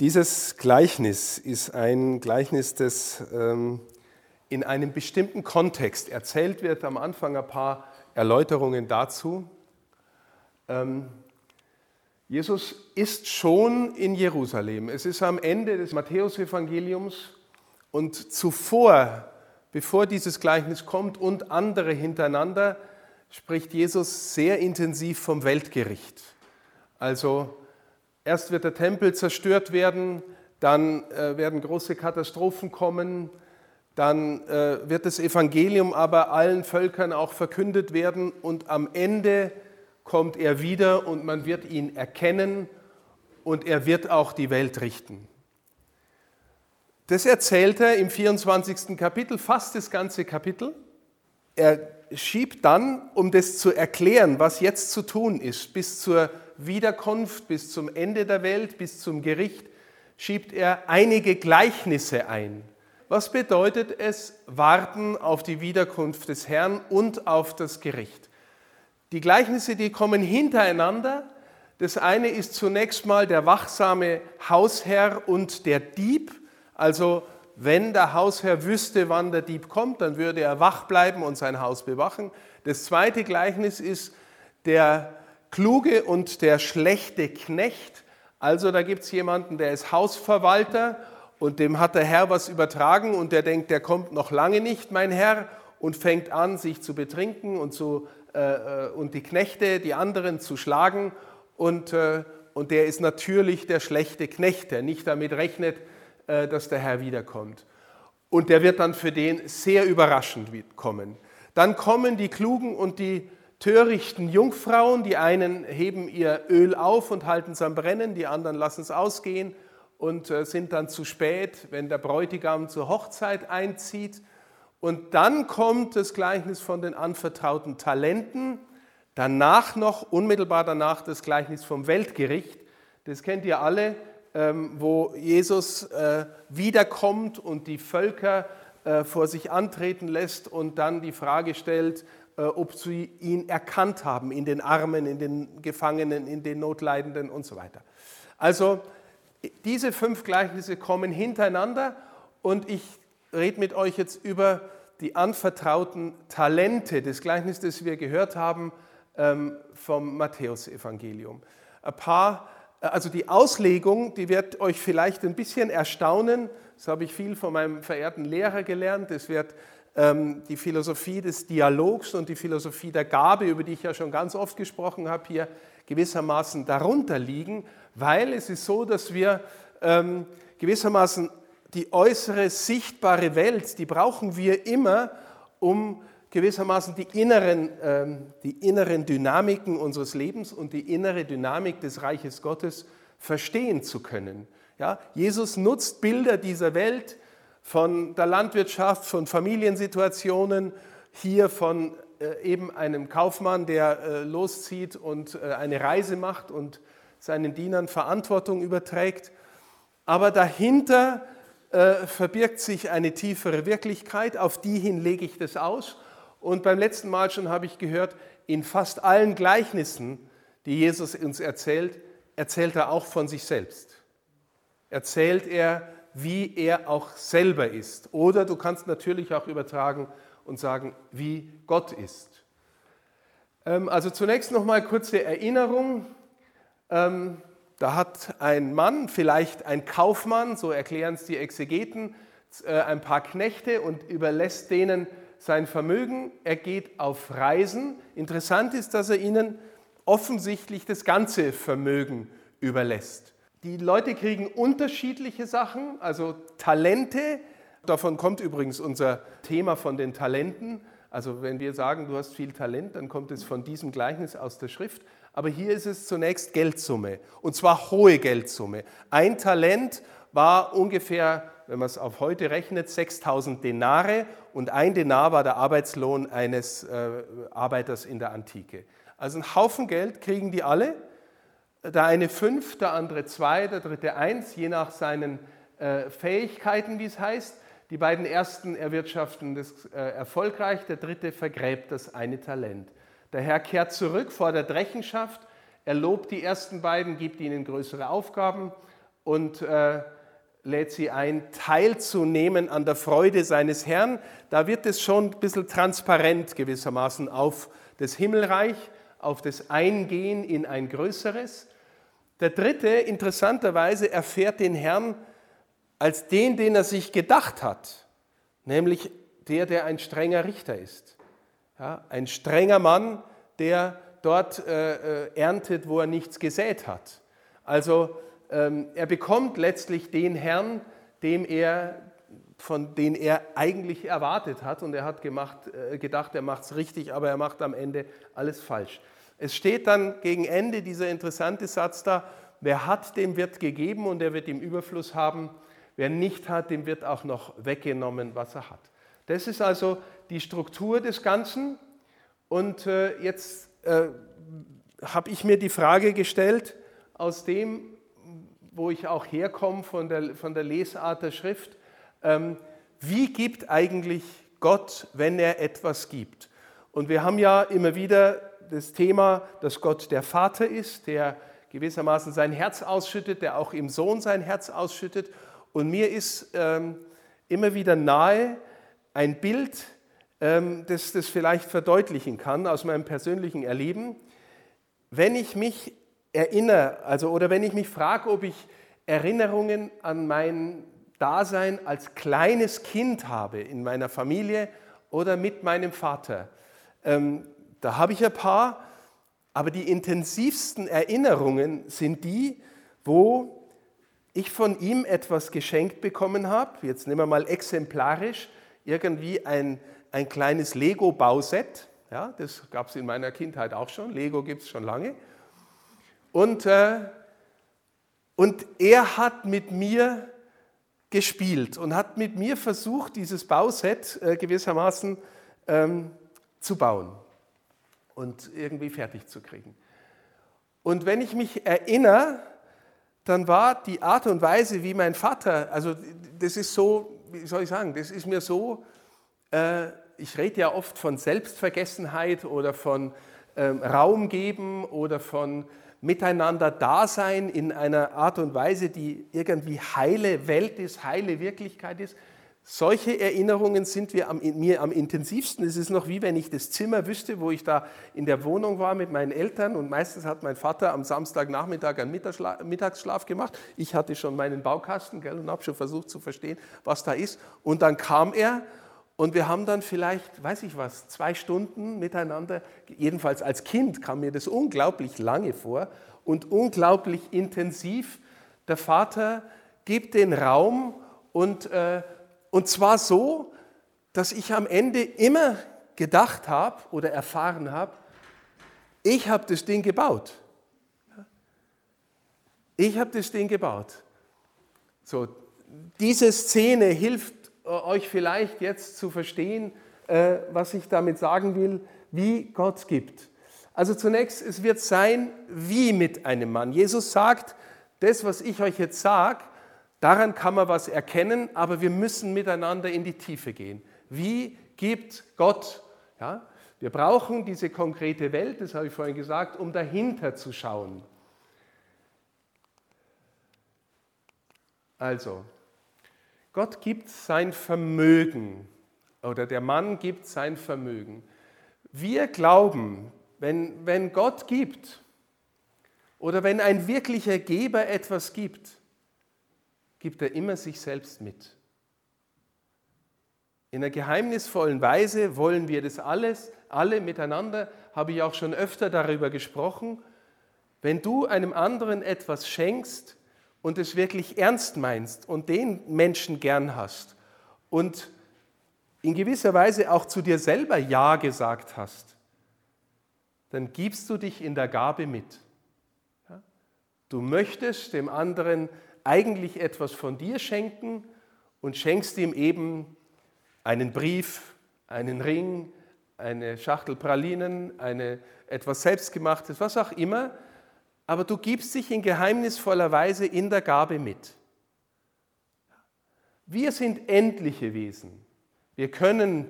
Dieses Gleichnis ist ein Gleichnis, das ähm, in einem bestimmten Kontext erzählt wird. Am Anfang ein paar Erläuterungen dazu. Ähm, Jesus ist schon in Jerusalem. Es ist am Ende des Matthäusevangeliums und zuvor, bevor dieses Gleichnis kommt und andere hintereinander, spricht Jesus sehr intensiv vom Weltgericht. Also Erst wird der Tempel zerstört werden, dann äh, werden große Katastrophen kommen, dann äh, wird das Evangelium aber allen Völkern auch verkündet werden und am Ende kommt er wieder und man wird ihn erkennen und er wird auch die Welt richten. Das erzählt er im 24. Kapitel, fast das ganze Kapitel. Er schiebt dann, um das zu erklären, was jetzt zu tun ist, bis zur Wiederkunft, bis zum Ende der Welt, bis zum Gericht, schiebt er einige Gleichnisse ein. Was bedeutet es, warten auf die Wiederkunft des Herrn und auf das Gericht? Die Gleichnisse, die kommen hintereinander. Das eine ist zunächst mal der wachsame Hausherr und der Dieb. Also wenn der Hausherr wüsste, wann der Dieb kommt, dann würde er wach bleiben und sein Haus bewachen. Das zweite Gleichnis ist der Kluge und der schlechte Knecht. Also da gibt es jemanden, der ist Hausverwalter und dem hat der Herr was übertragen und der denkt, der kommt noch lange nicht, mein Herr, und fängt an, sich zu betrinken und, zu, äh, äh, und die Knechte, die anderen zu schlagen. Und, äh, und der ist natürlich der schlechte Knecht, der nicht damit rechnet, äh, dass der Herr wiederkommt. Und der wird dann für den sehr überraschend kommen. Dann kommen die Klugen und die törichten Jungfrauen. Die einen heben ihr Öl auf und halten es am Brennen, die anderen lassen es ausgehen und äh, sind dann zu spät, wenn der Bräutigam zur Hochzeit einzieht. Und dann kommt das Gleichnis von den anvertrauten Talenten. Danach noch, unmittelbar danach, das Gleichnis vom Weltgericht. Das kennt ihr alle, ähm, wo Jesus äh, wiederkommt und die Völker äh, vor sich antreten lässt und dann die Frage stellt, ob sie ihn erkannt haben in den Armen, in den Gefangenen, in den Notleidenden und so weiter. Also diese fünf Gleichnisse kommen hintereinander und ich rede mit euch jetzt über die anvertrauten Talente des Gleichnisses, das wir gehört haben ähm, vom Matthäusevangelium. Ein paar, äh, also die Auslegung, die wird euch vielleicht ein bisschen erstaunen. Das habe ich viel von meinem verehrten Lehrer gelernt. Es wird die Philosophie des Dialogs und die Philosophie der Gabe, über die ich ja schon ganz oft gesprochen habe, hier gewissermaßen darunter liegen, weil es ist so, dass wir ähm, gewissermaßen die äußere sichtbare Welt, die brauchen wir immer, um gewissermaßen die inneren, ähm, die inneren Dynamiken unseres Lebens und die innere Dynamik des Reiches Gottes verstehen zu können. Ja, Jesus nutzt Bilder dieser Welt, von der Landwirtschaft, von Familiensituationen, hier von äh, eben einem Kaufmann, der äh, loszieht und äh, eine Reise macht und seinen Dienern Verantwortung überträgt. Aber dahinter verbirgt sich eine tiefere Wirklichkeit, auf die hin lege ich das aus. Und beim letzten Mal schon habe ich gehört, in fast allen Gleichnissen, die Jesus uns erzählt, erzählt er auch von sich selbst. Erzählt er wie er auch selber ist. Oder du kannst natürlich auch übertragen und sagen, wie Gott ist. Ähm, also zunächst noch mal kurze Erinnerung. Ähm, da hat ein Mann, vielleicht ein Kaufmann, so erklären es die Exegeten, äh, ein paar Knechte und überlässt denen sein Vermögen. Er geht auf Reisen. Interessant ist, dass er ihnen offensichtlich das ganze Vermögen überlässt. Die Leute kriegen unterschiedliche Sachen, also Talente. Davon kommt übrigens unser Thema von den Talenten. Also wenn wir sagen, du hast viel Talent, dann kommt es von diesem Gleichnis aus der Schrift. Aber hier ist es zunächst Geldsumme, und zwar hohe Geldsumme. Ein Talent war ungefähr, wenn man es auf heute rechnet, 6000 Denare und ein Denar war der Arbeitslohn eines äh, Arbeiters in der Antike. Also einen Haufen Geld kriegen die alle der eine fünf, der andere zwei, der dritte eins, je nach seinen äh, Fähigkeiten, wie es heißt. Die beiden ersten erwirtschaften das äh, erfolgreich, der dritte vergräbt das eine Talent. Der Herr kehrt zurück vor der Rechenschaft, er lobt die ersten beiden, gibt ihnen größere Aufgaben und äh, lädt sie ein, teilzunehmen an der Freude seines Herrn. Da wird es schon ein bisschen transparent gewissermaßen auf das Himmelreich, auf das Eingehen in ein Größeres. Der dritte, interessanterweise, erfährt den Herrn als den, den er sich gedacht hat, nämlich der, der ein strenger Richter ist. Ja, ein strenger Mann, der dort äh, äh erntet, wo er nichts gesät hat. Also ähm, er bekommt letztlich den Herrn, dem er, von den er eigentlich erwartet hat. Und er hat gemacht, äh, gedacht, er macht es richtig, aber er macht am Ende alles falsch. Es steht dann gegen Ende dieser interessante Satz da, wer hat, dem wird gegeben und er wird im Überfluss haben. Wer nicht hat, dem wird auch noch weggenommen, was er hat. Das ist also die Struktur des Ganzen. Und äh, jetzt äh, habe ich mir die Frage gestellt, aus dem, wo ich auch herkomme von der, von der Lesart der Schrift, ähm, wie gibt eigentlich Gott, wenn er etwas gibt? Und wir haben ja immer wieder das Thema, dass Gott der Vater ist, der gewissermaßen sein Herz ausschüttet, der auch im Sohn sein Herz ausschüttet. Und mir ist ähm, immer wieder nahe ein Bild, ähm, das das vielleicht verdeutlichen kann aus meinem persönlichen Erleben. Wenn ich mich erinnere, also oder wenn ich mich frage, ob ich Erinnerungen an mein Dasein als kleines Kind habe in meiner Familie oder mit meinem Vater, ähm, da habe ich ein paar, aber die intensivsten Erinnerungen sind die, wo ich von ihm etwas geschenkt bekommen habe. Jetzt nehmen wir mal exemplarisch irgendwie ein, ein kleines Lego-Bauset. Ja, das gab es in meiner Kindheit auch schon. Lego gibt es schon lange. Und, äh, und er hat mit mir gespielt und hat mit mir versucht, dieses Bauset äh, gewissermaßen ähm, zu bauen und irgendwie fertig zu kriegen. Und wenn ich mich erinnere, dann war die Art und Weise, wie mein Vater, also das ist so, wie soll ich sagen, das ist mir so, äh, ich rede ja oft von Selbstvergessenheit oder von ähm, Raum geben oder von miteinander Dasein in einer Art und Weise, die irgendwie heile Welt ist, heile Wirklichkeit ist. Solche Erinnerungen sind wir am, mir am intensivsten. Es ist noch wie wenn ich das Zimmer wüsste, wo ich da in der Wohnung war mit meinen Eltern und meistens hat mein Vater am Samstagnachmittag einen Mittagsschlaf gemacht. Ich hatte schon meinen Baukasten gell, und habe schon versucht zu verstehen, was da ist. Und dann kam er und wir haben dann vielleicht, weiß ich was, zwei Stunden miteinander, jedenfalls als Kind kam mir das unglaublich lange vor und unglaublich intensiv. Der Vater gibt den Raum und, äh, und zwar so, dass ich am Ende immer gedacht habe oder erfahren habe, ich habe das Ding gebaut. Ich habe das Ding gebaut. So, diese Szene hilft äh, euch vielleicht jetzt zu verstehen, äh, was ich damit sagen will, wie Gott gibt. Also zunächst, es wird sein wie mit einem Mann. Jesus sagt, das, was ich euch jetzt sage, daran kann man was erkennen, aber wir müssen miteinander in die Tiefe gehen. Wie gibt Gott? Ja? Wir brauchen diese konkrete Welt, das habe ich vorhin gesagt, um dahinter zu schauen. Also, Gott gibt sein Vermögen oder der Mann gibt sein Vermögen. Wir glauben, wenn, wenn Gott gibt oder wenn ein wirklicher Geber etwas gibt, gibt er immer sich selbst mit. In einer geheimnisvollen Weise wollen wir das alles, alle miteinander, habe ich auch schon öfter darüber gesprochen. Wenn du einem anderen etwas schenkst, und es wirklich ernst meinst und den Menschen gern hast und in gewisser Weise auch zu dir selber Ja gesagt hast, dann gibst du dich in der Gabe mit. Du möchtest dem anderen eigentlich etwas von dir schenken und schenkst ihm eben einen Brief, einen Ring, eine Schachtel Pralinen, eine, etwas Selbstgemachtes, was auch immer, aber du gibst dich in geheimnisvoller Weise in der Gabe mit. Wir sind endliche Wesen. Wir können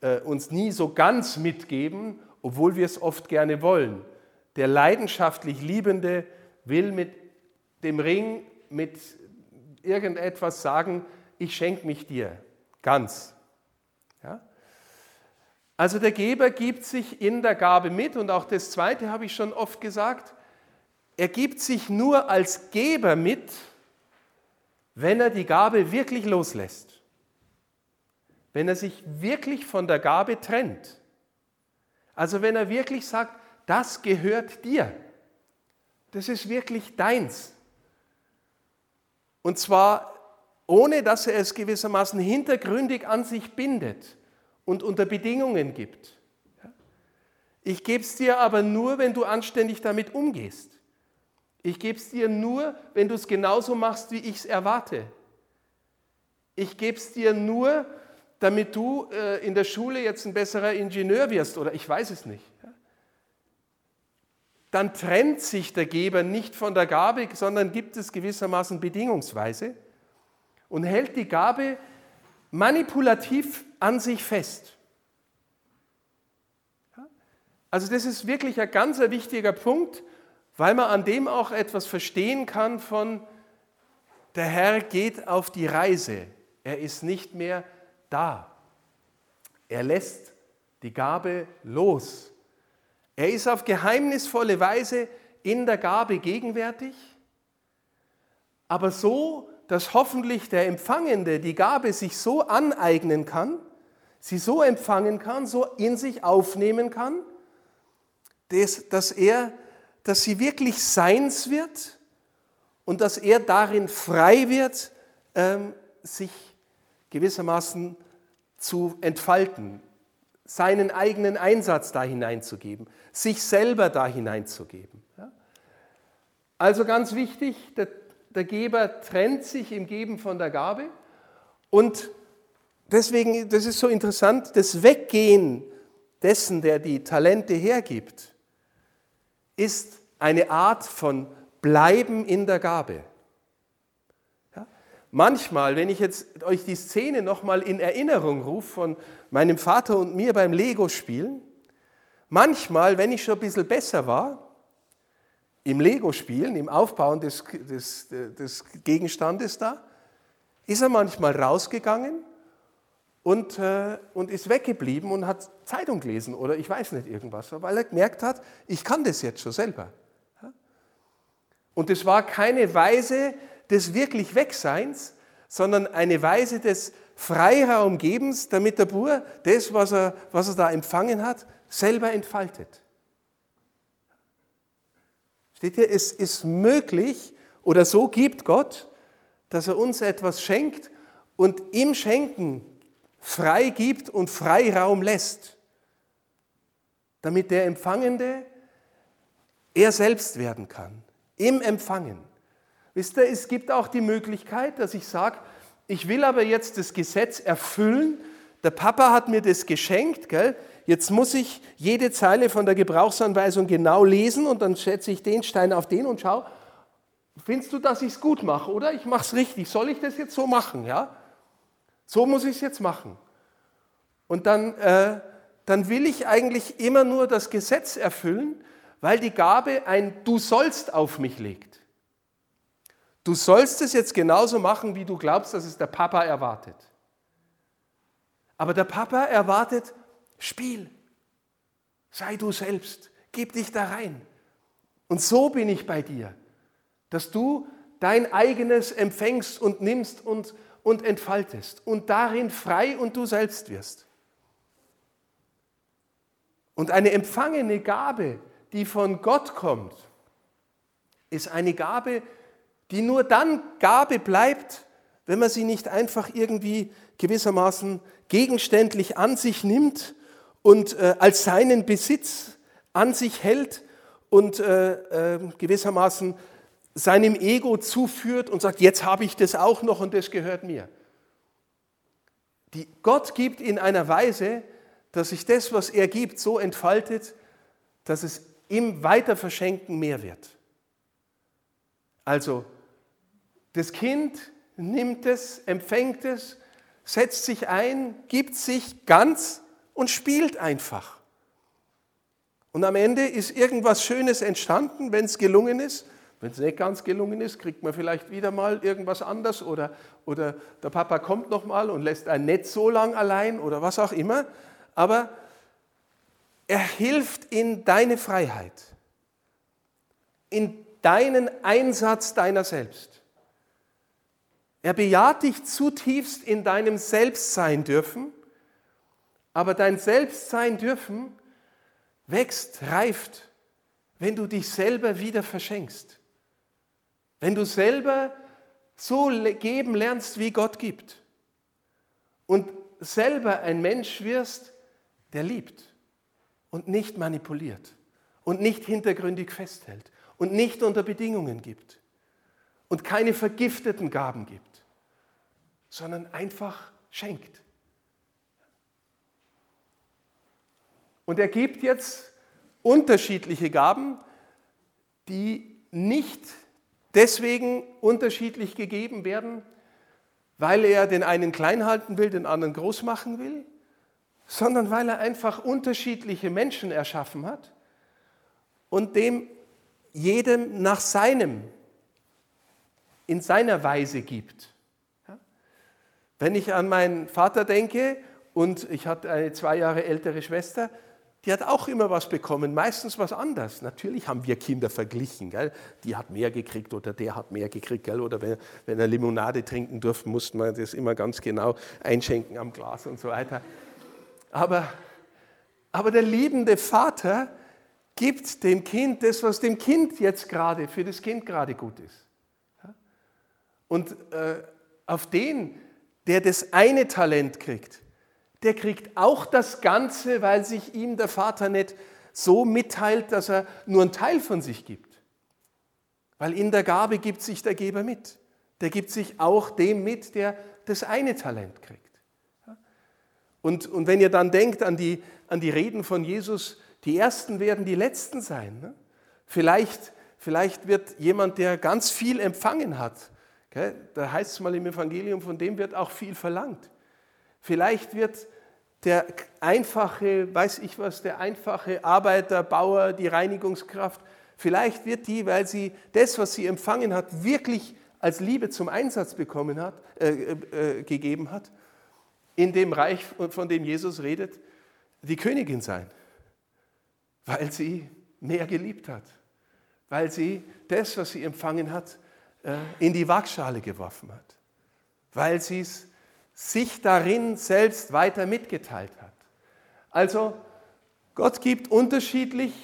äh, uns nie so ganz mitgeben, obwohl wir es oft gerne wollen. Der leidenschaftlich Liebende will mit dem Ring mit irgendetwas sagen, ich schenke mich dir ganz. Ja? Also der Geber gibt sich in der Gabe mit und auch das Zweite habe ich schon oft gesagt, er gibt sich nur als Geber mit, wenn er die Gabe wirklich loslässt, wenn er sich wirklich von der Gabe trennt. Also wenn er wirklich sagt, das gehört dir, das ist wirklich deins. Und zwar ohne dass er es gewissermaßen hintergründig an sich bindet und unter Bedingungen gibt. Ich gebe es dir aber nur, wenn du anständig damit umgehst. Ich gebe es dir nur, wenn du es genauso machst, wie ich es erwarte. Ich gebe es dir nur, damit du äh, in der Schule jetzt ein besserer Ingenieur wirst oder ich weiß es nicht. Dann trennt sich der Geber nicht von der Gabe, sondern gibt es gewissermaßen bedingungsweise und hält die Gabe manipulativ an sich fest. Also das ist wirklich ein ganz wichtiger Punkt, weil man an dem auch etwas verstehen kann von, der Herr geht auf die Reise, er ist nicht mehr da. Er lässt die Gabe los. Er ist auf geheimnisvolle Weise in der Gabe gegenwärtig, aber so, dass hoffentlich der Empfangende die Gabe sich so aneignen kann, sie so empfangen kann, so in sich aufnehmen kann, dass, dass, er, dass sie wirklich seins wird und dass er darin frei wird, ähm, sich gewissermaßen zu entfalten, seinen eigenen Einsatz da hineinzugeben, sich selber da hineinzugeben. Also ganz wichtig, der der Geber trennt sich im Geben von der Gabe und deswegen, das ist so interessant, das Weggehen dessen, der die Talente hergibt, ist eine Art von Bleiben in der Gabe. Manchmal, wenn ich jetzt euch die Szene nochmal in Erinnerung rufe von meinem Vater und mir beim Lego-Spielen, manchmal, wenn ich schon ein bisschen besser war, im Lego-Spielen, im Aufbauen des, des, des, Gegenstandes da, ist er manchmal rausgegangen und, äh, und ist weggeblieben und hat Zeitung gelesen oder ich weiß nicht irgendwas, weil er gemerkt hat, ich kann das jetzt schon selber. Und es war keine Weise des wirklich Wegseins, sondern eine Weise des Freiraumgebens, damit der Bur das, was er, was er da empfangen hat, selber entfaltet. Steht hier, es ist möglich oder so gibt Gott, dass er uns etwas schenkt und im Schenken frei gibt und Freiraum lässt, damit der Empfangende er selbst werden kann, im Empfangen. Wisst ihr, es gibt auch die Möglichkeit, dass ich sage, ich will aber jetzt das Gesetz erfüllen, der Papa hat mir das geschenkt, gell? Jetzt muss ich jede Zeile von der Gebrauchsanweisung genau lesen und dann setze ich den Stein auf den und schau, findest du, dass ich es gut mache oder ich mache es richtig? Soll ich das jetzt so machen? Ja? So muss ich es jetzt machen. Und dann, äh, dann will ich eigentlich immer nur das Gesetz erfüllen, weil die Gabe ein Du sollst auf mich legt. Du sollst es jetzt genauso machen, wie du glaubst, dass es der Papa erwartet. Aber der Papa erwartet Spiel. Sei du selbst. Gib dich da rein. Und so bin ich bei dir, dass du dein eigenes empfängst und nimmst und, und entfaltest und darin frei und du selbst wirst. Und eine empfangene Gabe, die von Gott kommt, ist eine Gabe, die nur dann Gabe bleibt, wenn man sie nicht einfach irgendwie gewissermaßen gegenständlich an sich nimmt und äh, als seinen Besitz an sich hält und äh, äh, gewissermaßen seinem Ego zuführt und sagt, jetzt habe ich das auch noch und das gehört mir. Die Gott gibt in einer Weise, dass sich das, was er gibt, so entfaltet, dass es im Weiterverschenken mehr wird. Also das Kind nimmt es, empfängt es, setzt sich ein, gibt sich ganz und spielt einfach. Und am Ende ist irgendwas Schönes entstanden, wenn es gelungen ist, Wenn es nicht ganz gelungen ist, kriegt man vielleicht wieder mal irgendwas anderes oder, oder der Papa kommt noch mal und lässt einen nicht so lang allein oder was auch immer. Aber er hilft in deine Freiheit, in deinen Einsatz deiner selbst. Er bejaht dich zutiefst in deinem Selbstsein dürfen, aber dein Selbstsein dürfen wächst, reift, wenn du dich selber wieder verschenkst. Wenn du selber so geben lernst, wie Gott gibt. Und selber ein Mensch wirst, der liebt und nicht manipuliert und nicht hintergründig festhält und nicht unter Bedingungen gibt und keine vergifteten Gaben gibt, sondern einfach schenkt. Und er gibt jetzt unterschiedliche Gaben, die nicht deswegen unterschiedlich gegeben werden, weil er den einen klein halten will, den anderen groß machen will, sondern weil er einfach unterschiedliche Menschen erschaffen hat und dem jedem nach seinem, in seiner Weise gibt. Wenn ich an meinen Vater denke und ich hatte eine zwei Jahre ältere Schwester, die hat auch immer was bekommen, meistens was anderes. Natürlich haben wir Kinder verglichen. Gell? Die hat mehr gekriegt oder der hat mehr gekriegt. Gell? Oder wenn, wenn er Limonade trinken durfte, musste man das immer ganz genau einschenken am Glas und so weiter. Aber, aber der liebende Vater gibt dem Kind das, was dem Kind jetzt gerade, für das Kind gerade gut ist. Und äh, auf den, der das eine Talent kriegt, der kriegt auch das Ganze, weil sich ihm der Vater nicht so mitteilt, dass er nur einen Teil von sich gibt. Weil in der Gabe gibt sich der Geber mit. Der gibt sich auch dem mit, der das eine Talent kriegt. Und, und wenn ihr dann denkt an die, an die Reden von Jesus, die Ersten werden die Letzten sein. Ne? Vielleicht, vielleicht wird jemand, der ganz viel empfangen hat? Da heißt es mal im Evangelium, von dem wird auch viel verlangt. Vielleicht wird der einfache, weiß ich was, der einfache Arbeiter, Bauer, die Reinigungskraft, vielleicht wird die, weil sie das, was sie empfangen hat, wirklich als Liebe zum Einsatz bekommen hat, äh, äh, gegeben hat, in dem Reich, von dem Jesus redet, die Königin sein, weil sie mehr geliebt hat, weil sie das, was sie empfangen hat, äh, in die Waagschale geworfen hat, weil sie es sich darin selbst weiter mitgeteilt hat. Also Gott gibt unterschiedlich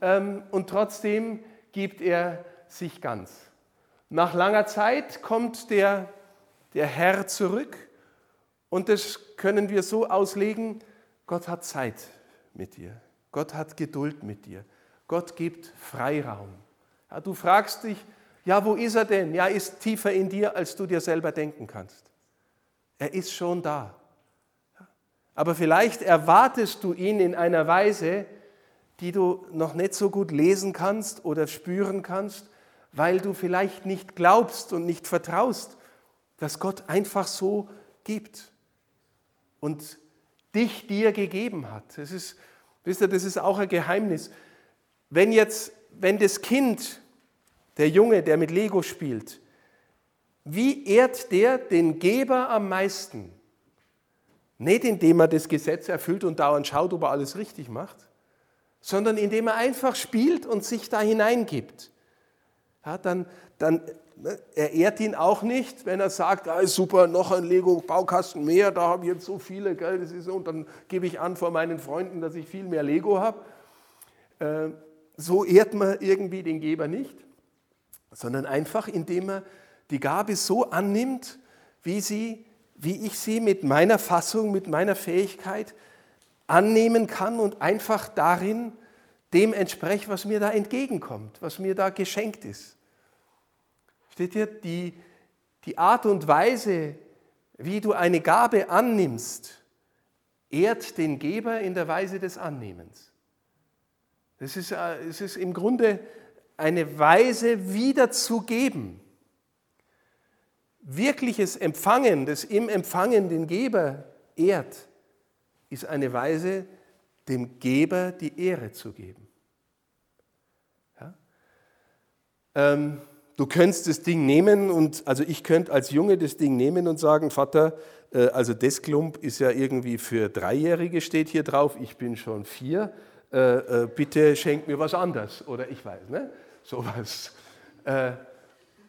ähm, und trotzdem gibt er sich ganz. Nach langer Zeit kommt der, der Herr zurück und das können wir so auslegen, Gott hat Zeit mit dir, Gott hat Geduld mit dir, Gott gibt Freiraum. Ja, du fragst dich, ja, wo ist er denn? Ja, ist tiefer in dir, als du dir selber denken kannst. Er ist schon da. Aber vielleicht erwartest du ihn in einer Weise, die du noch nicht so gut lesen kannst oder spüren kannst, weil du vielleicht nicht glaubst und nicht vertraust, dass Gott einfach so gibt und dich dir gegeben hat. Das ist, wisst ihr, das ist auch ein Geheimnis. Wenn jetzt, wenn das Kind, der Junge, der mit Lego spielt, wie ehrt der den Geber am meisten? Nicht indem er das Gesetz erfüllt und dauernd schaut, ob er alles richtig macht, sondern indem er einfach spielt und sich da hineingibt. Ja, dann, dann, ne, er ehrt ihn auch nicht, wenn er sagt, ah, super, noch ein Lego-Baukasten mehr, da habe ich jetzt so viele, gell, das ist und dann gebe ich an vor meinen Freunden, dass ich viel mehr Lego habe. Äh, so ehrt man irgendwie den Geber nicht, sondern einfach, indem er die Gabe so annimmt, wie, sie, wie ich sie mit meiner Fassung, mit meiner Fähigkeit annehmen kann und einfach darin dem entspreche, was mir da entgegenkommt, was mir da geschenkt ist. Steht hier, die, die Art und Weise, wie du eine Gabe annimmst, ehrt den Geber in der Weise des Annehmens. Es ist, äh, es ist im Grunde eine Weise, wieder zu geben wirkliches Empfangen, das im Empfangen den Geber ehrt, ist eine Weise, dem Geber die Ehre zu geben. Ja? Ähm, du könntest das Ding nehmen und, also ich könnte als Junge das Ding nehmen und sagen, Vater, äh, also das Klump ist ja irgendwie für Dreijährige, steht hier drauf, ich bin schon vier, äh, äh, bitte schenk mir was anderes. Oder ich weiß, ne? Sowas. Äh,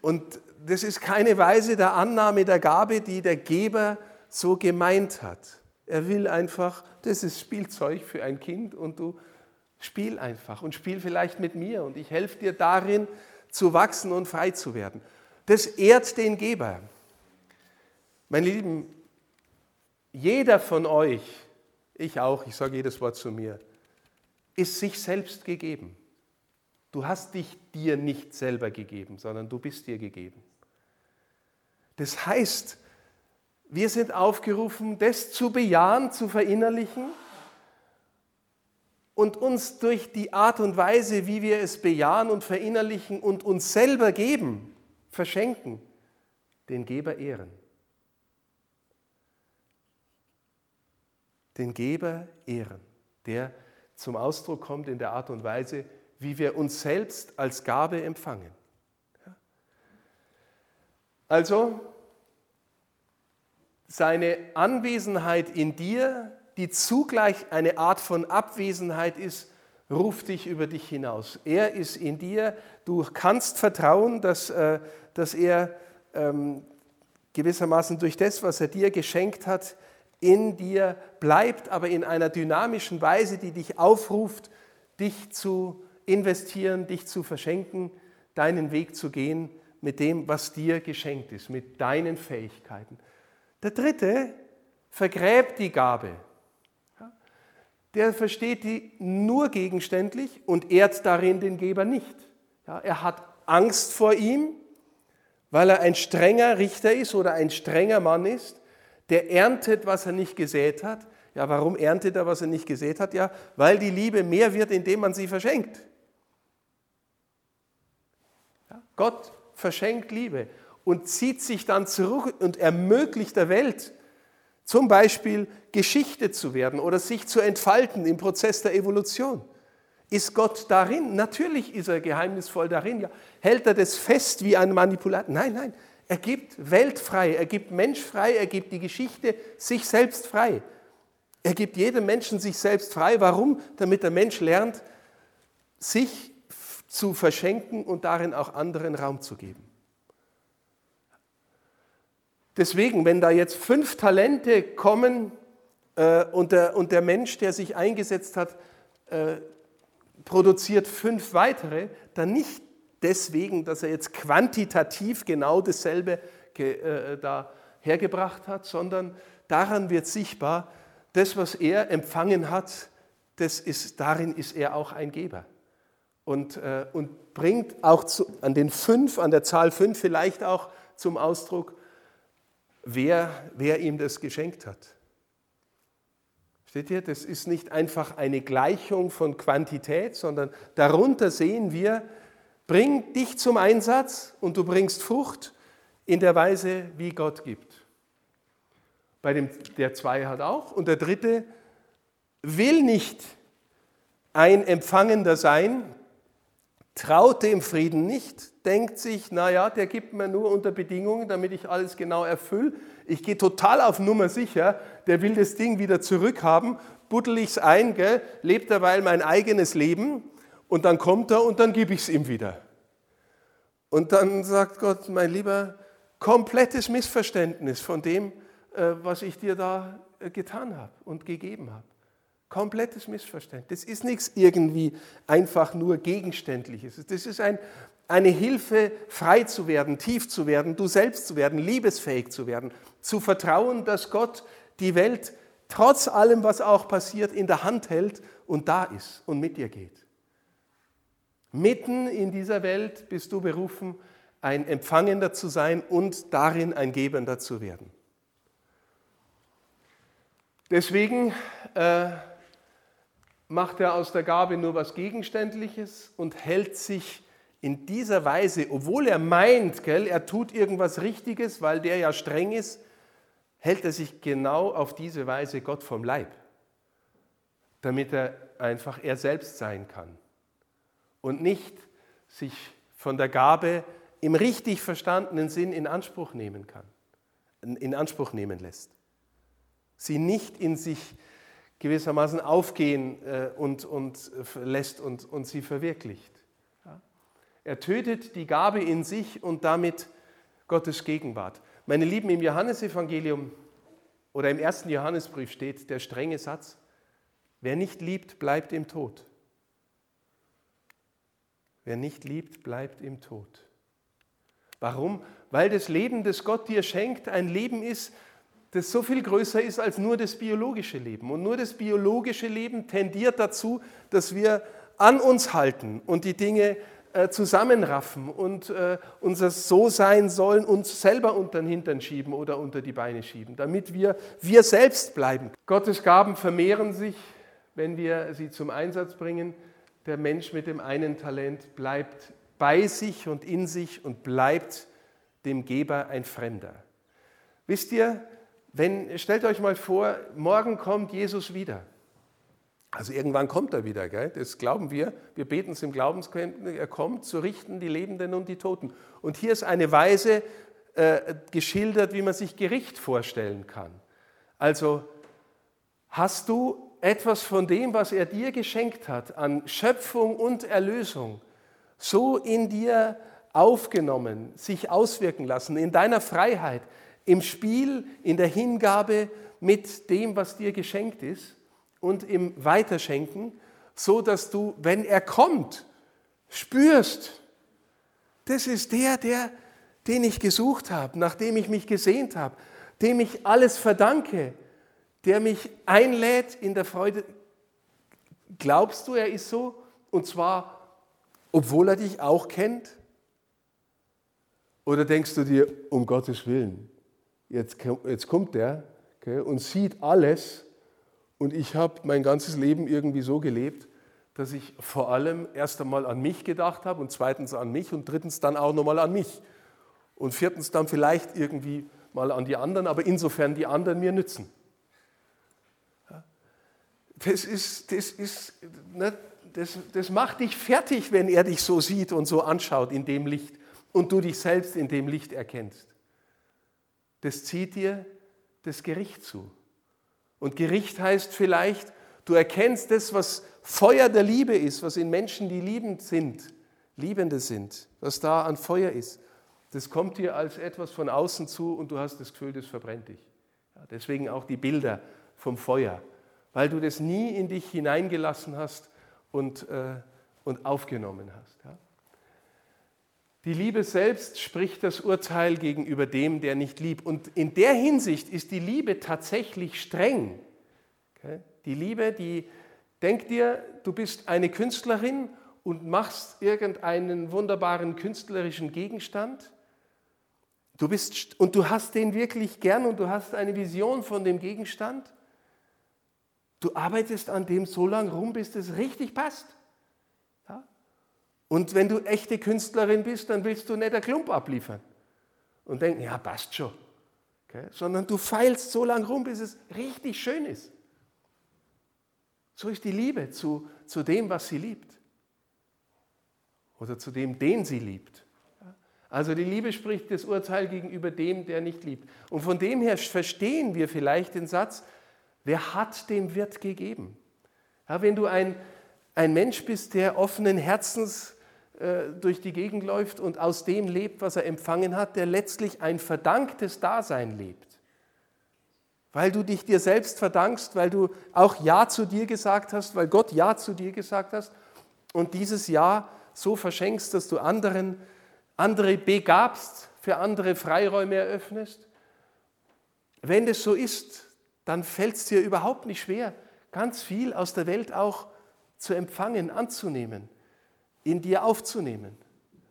und das ist keine Weise der Annahme der Gabe, die der Geber so gemeint hat. Er will einfach, das ist Spielzeug für ein Kind und du spiel einfach und spiel vielleicht mit mir und ich helfe dir darin zu wachsen und frei zu werden. Das ehrt den Geber. Meine Lieben, jeder von euch, ich auch, ich sage jedes Wort zu mir, ist sich selbst gegeben. Du hast dich dir nicht selber gegeben, sondern du bist dir gegeben. Das heißt, wir sind aufgerufen, das zu bejahen, zu verinnerlichen und uns durch die Art und Weise, wie wir es bejahen und verinnerlichen und uns selber geben, verschenken, den Geber ehren. Den Geber ehren, der zum Ausdruck kommt in der Art und Weise, wie wir uns selbst als Gabe empfangen. Also seine Anwesenheit in dir, die zugleich eine Art von Abwesenheit ist, ruft dich über dich hinaus. Er ist in dir, du kannst vertrauen, dass, äh, dass er ähm, gewissermaßen durch das, was er dir geschenkt hat, in dir bleibt, aber in einer dynamischen Weise, die dich aufruft, dich zu investieren, dich zu verschenken, deinen Weg zu gehen mit dem, was dir geschenkt ist, mit deinen Fähigkeiten. Der dritte vergräbt die Gabe. Der versteht die nur gegenständlich und ehrt darin den Geber nicht. er hat Angst vor ihm, weil er ein strenger Richter ist oder ein strenger Mann ist, der erntet, was er nicht gesät hat. Ja, warum erntet er, was er nicht gesät hat? Ja, weil die Liebe mehr wird, indem man sie verschenkt. Ja, Gott verschenkt Liebe und zieht sich dann zurück und ermöglicht der Welt, zum Beispiel Geschichte zu werden oder sich zu entfalten im Prozess der Evolution. Ist Gott darin? Natürlich ist er geheimnisvoll darin. Ja. Hält er das fest wie ein Manipulator? Nein, nein. Er gibt Welt frei, er gibt Mensch frei, er gibt die Geschichte sich selbst frei. Er gibt jedem Menschen sich selbst frei. Warum? Damit der Mensch lernt, sich zu verschenken und darin auch anderen Raum zu geben. Deswegen, wenn da jetzt fünf Talente kommen äh, und, der, und der Mensch, der sich eingesetzt hat, äh, produziert fünf weitere, dann nicht deswegen, dass er jetzt quantitativ genau dasselbe äh, da hergebracht hat, sondern daran wird sichtbar, das, was er empfangen hat, das ist, darin ist er auch ein Geber. Und, äh, und bringt auch zu, an den fünf, an der Zahl fünf vielleicht auch zum Ausdruck, wer, wer ihm das geschenkt hat. Steht ihr, das ist nicht einfach eine Gleichung von Quantität, sondern darunter sehen wir, bring dich zum Einsatz und du bringst Frucht in der Weise, wie Gott gibt. Bei dem, der zwei hat auch. Und der dritte will nicht ein Empfangender sein, traut dem Frieden nicht, denkt sich, naja, der gibt mir nur unter Bedingungen, damit ich alles genau erfülle. Ich gehe total auf Nummer sicher, der will das Ding wieder zurückhaben, buddel ich es ein, gell, lebt derweil mein eigenes Leben und dann kommt er und dann gebe ich es ihm wieder. Und dann sagt Gott, mein Lieber, komplettes Missverständnis von dem, äh, was ich dir da äh, getan habe und gegeben habe. Komplettes Missverständnis. Das ist nichts irgendwie einfach nur Gegenständliches. Das ist ein, eine Hilfe, frei zu werden, tief zu werden, du selbst zu werden, liebesfähig zu werden, zu vertrauen, dass Gott die Welt trotz allem, was auch passiert, in der Hand hält und da ist und mit dir geht. Mitten in dieser Welt bist du berufen, ein Empfangender zu sein und darin ein Gebender zu werden. Deswegen äh, macht er aus der Gabe nur was Gegenständliches und hält sich in dieser Weise, obwohl er meint, gell, er tut irgendwas Richtiges, weil der ja streng ist, hält er sich genau auf diese Weise Gott vom Leib, damit er einfach er selbst sein kann und nicht sich von der Gabe im richtig verstandenen Sinn in Anspruch nehmen kann, in Anspruch nehmen lässt. Sie nicht in sich gewissermaßen aufgehen äh, und, und lässt und, und sie verwirklicht. Er tötet die Gabe in sich und damit Gottes Gegenwart. Meine Lieben, im Johannesevangelium oder im ersten Johannesbrief steht der strenge Satz, wer nicht liebt, bleibt im Tod. Wer nicht liebt, bleibt im Tod. Warum? Weil das Leben, das Gott dir schenkt, ein Leben ist, das so viel größer ist als nur das biologische Leben. Und nur das biologische Leben tendiert dazu, dass wir an uns halten und die Dinge äh, zusammenraffen und äh, unser So sein sollen, uns selber unter den Hintern schieben oder unter die Beine schieben, damit wir wir selbst bleiben. Gottes Gaben vermehren sich, wenn wir sie zum Einsatz bringen. Der Mensch mit dem einen Talent bleibt bei sich und in sich und bleibt dem Geber ein Fremder. Wisst ihr, wenn, stellt euch mal vor, morgen kommt Jesus wieder. Also irgendwann kommt er wieder, gell? das glauben wir. Wir beten es im Glaubenskenntnis, er kommt zu richten die Lebenden und die Toten. Und hier ist eine Weise äh, geschildert, wie man sich Gericht vorstellen kann. Also hast du etwas von dem, was er dir geschenkt hat, an Schöpfung und Erlösung, so in dir aufgenommen, sich auswirken lassen, in deiner Freiheit, im Spiel, in der Hingabe mit dem, was dir geschenkt ist? und im Weiterschenken, so dass du, wenn er kommt, spürst, das ist der, der, den ich gesucht habe, nach dem ich mich gesehnt habe, dem ich alles verdanke, der mich einlädt in der Freude. Glaubst du, er ist so? Und zwar, obwohl er dich auch kennt? Oder denkst du dir, um Gottes Willen, jetzt, jetzt kommt der okay, und sieht alles und ich habe mein ganzes Leben irgendwie so gelebt, dass ich vor allem erst einmal an mich gedacht habe und zweitens an mich und drittens dann auch nochmal an mich. Und viertens dann vielleicht irgendwie mal an die anderen, aber insofern die anderen mir nützen. Das, ist, das, ist, ne, das, das macht dich fertig, wenn er dich so sieht und so anschaut in dem Licht und du dich selbst in dem Licht erkennst. Das zieht dir das Gericht zu. Und Gericht heißt vielleicht, du erkennst das, was Feuer der Liebe ist, was in Menschen, die liebend sind, Liebende sind, was da an Feuer ist. Das kommt dir als etwas von außen zu und du hast das Gefühl, das verbrennt dich. Ja, deswegen auch die Bilder vom Feuer, weil du das nie in dich hineingelassen hast und, äh, und aufgenommen hast. Ja. Die Liebe selbst spricht das Urteil gegenüber dem, der nicht liebt. Und in der Hinsicht ist die Liebe tatsächlich streng. Die Liebe, die denkt dir, du bist eine Künstlerin und machst irgendeinen wunderbaren künstlerischen Gegenstand. Du bist, und du hast den wirklich gern und du hast eine Vision von dem Gegenstand. Du arbeitest an dem so lange rum, bis es richtig passt. Und wenn du echte Künstlerin bist, dann willst du nicht ein Klump abliefern und denken, ja, passt schon. Okay? Sondern du feilst so lange rum, bis es richtig schön ist. So ist die Liebe zu, zu dem, was sie liebt. Oder zu dem, den sie liebt. Also die Liebe spricht das Urteil gegenüber dem, der nicht liebt. Und von dem her verstehen wir vielleicht den Satz, wer hat, dem wird gegeben. Ja, wenn du ein, ein Mensch bist, der offenen Herzens durch die Gegend läuft und aus dem lebt, was er empfangen hat, der letztlich ein verdanktes Dasein lebt. Weil du dich dir selbst verdankst, weil du auch Ja zu dir gesagt hast, weil Gott Ja zu dir gesagt hast und dieses Ja so verschenkst, dass du anderen, andere begabst, für andere Freiräume eröffnest. Wenn das so ist, dann fällt es dir überhaupt nicht schwer, ganz viel aus der Welt auch zu empfangen, anzunehmen in dir aufzunehmen.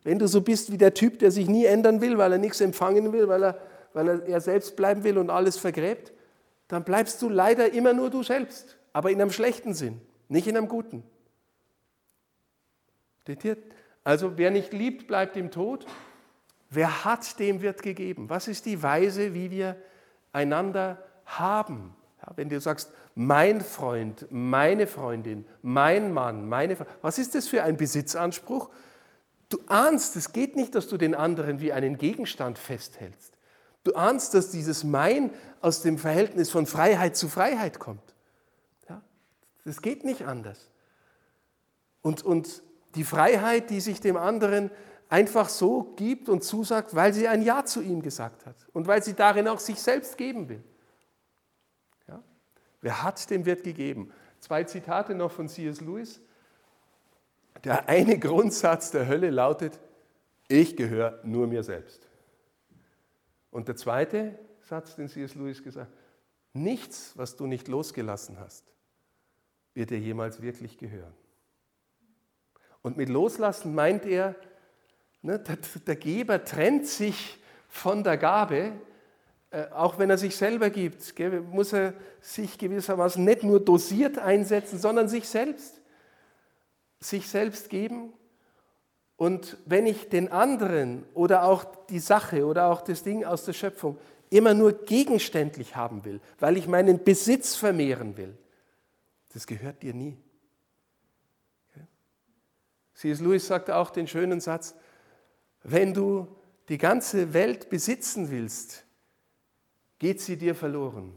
Wenn du so bist wie der Typ, der sich nie ändern will, weil er nichts empfangen will, weil er, weil er, selbst bleiben will und alles vergräbt, dann bleibst du leider immer nur du selbst, aber in einem schlechten Sinn, nicht in einem guten. Also wer nicht liebt, bleibt im Tod. Wer hat, dem wird gegeben. Was ist die Weise, wie wir einander haben? Ja, wenn du sagst, mein Freund, meine Freundin, mein Mann, meine Frau, was ist das für ein Besitzanspruch? Du ahnst, es geht nicht, dass du den anderen wie einen Gegenstand festhältst. Du ahnst, dass dieses Mein aus dem Verhältnis von Freiheit zu Freiheit kommt. Ja? Das geht nicht anders. Und, und die Freiheit, die sich dem anderen einfach so gibt und zusagt, weil sie ein Ja zu ihm gesagt hat und weil sie darin auch sich selbst geben will. Wer hat, dem wird gegeben. Zwei Zitate noch von C.S. Lewis. Der eine Grundsatz der Hölle lautet, ich gehöre nur mir selbst. Und der zweite Satz, den C.S. Lewis gesagt hat, nichts, was du nicht losgelassen hast, wird dir jemals wirklich gehören. Und mit Loslassen meint er, ne, der, der, Geber trennt sich von der Gabe, auch wenn er sich selber gibt, muss er sich gewissermaßen nicht nur dosiert einsetzen, sondern sich selbst. Sich selbst geben. Und wenn ich den anderen oder auch die Sache oder auch das Ding aus der Schöpfung immer nur gegenständlich haben will, weil ich meinen Besitz vermehren will, das gehört dir nie. C.S. Lewis sagte auch den schönen Satz, wenn du die ganze Welt besitzen willst, geht sie dir verloren.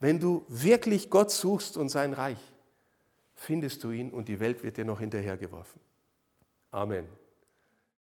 Wenn du wirklich Gott suchst und sein Reich, findest du ihn und die Welt wird dir noch hinterhergeworfen. Amen.